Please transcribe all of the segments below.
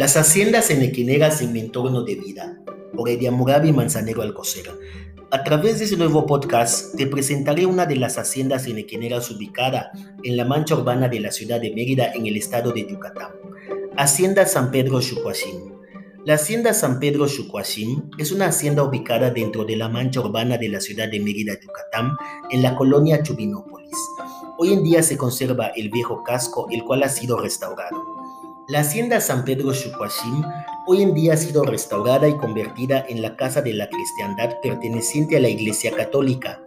Las haciendas enequineras en mi entorno de vida, por Ediamurabi Manzanero Alcocer. A través de ese nuevo podcast te presentaré una de las haciendas enequineras ubicada en la mancha urbana de la ciudad de Mérida en el estado de Yucatán. Hacienda San Pedro Chucuashim. La hacienda San Pedro Chucuashim es una hacienda ubicada dentro de la mancha urbana de la ciudad de Mérida, Yucatán, en la colonia Chubinópolis. Hoy en día se conserva el viejo casco, el cual ha sido restaurado. La hacienda San Pedro Chucuashim hoy en día ha sido restaurada y convertida en la casa de la cristiandad perteneciente a la Iglesia Católica.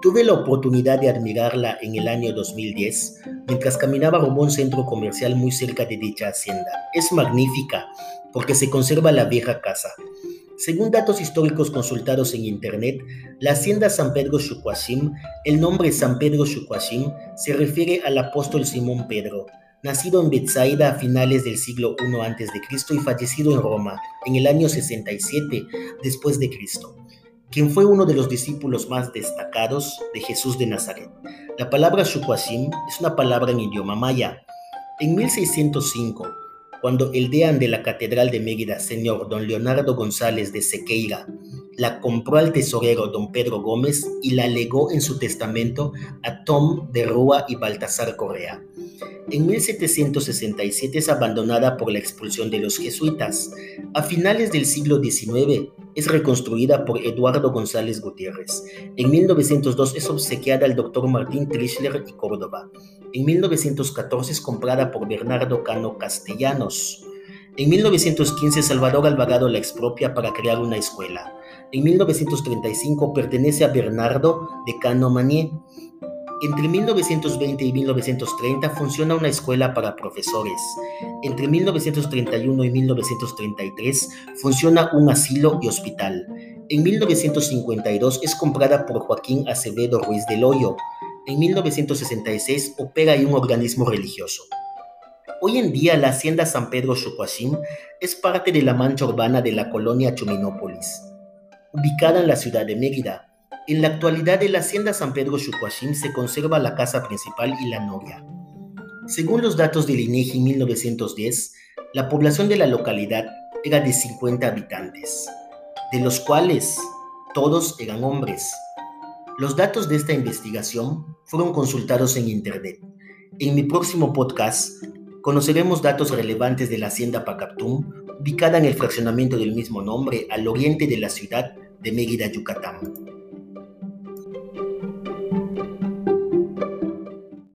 Tuve la oportunidad de admirarla en el año 2010 mientras caminaba rumbo a un centro comercial muy cerca de dicha hacienda. Es magnífica porque se conserva la vieja casa. Según datos históricos consultados en internet, la hacienda San Pedro Chucuashim, el nombre San Pedro Chucuashim se refiere al apóstol Simón Pedro, nacido en Bethsaida a finales del siglo I a.C. y fallecido en Roma en el año 67 después de Cristo, quien fue uno de los discípulos más destacados de Jesús de Nazaret. La palabra Shukwashim es una palabra en idioma maya. En 1605, cuando el deán de la Catedral de Mérida, señor don Leonardo González de Sequeira, la compró al tesorero don Pedro Gómez y la legó en su testamento a Tom de Rúa y Baltasar Correa. En 1767 es abandonada por la expulsión de los jesuitas. A finales del siglo XIX es reconstruida por Eduardo González Gutiérrez. En 1902 es obsequiada al doctor Martín Trischler y Córdoba. En 1914 es comprada por Bernardo Cano Castellanos. En 1915 Salvador Alvarado la expropia para crear una escuela. En 1935 pertenece a Bernardo de Cano Manier. Entre 1920 y 1930 funciona una escuela para profesores. Entre 1931 y 1933 funciona un asilo y hospital. En 1952 es comprada por Joaquín Acevedo Ruiz del Hoyo. En 1966 opera en un organismo religioso. Hoy en día la hacienda San Pedro Chucuashim es parte de la mancha urbana de la colonia Chuminópolis, ubicada en la ciudad de Mérida, en la actualidad, en la hacienda San Pedro Chucuashim se conserva la casa principal y la noria. Según los datos del INEGI 1910, la población de la localidad era de 50 habitantes, de los cuales todos eran hombres. Los datos de esta investigación fueron consultados en Internet. En mi próximo podcast conoceremos datos relevantes de la hacienda Pacaptum, ubicada en el fraccionamiento del mismo nombre al oriente de la ciudad de Mérida, Yucatán.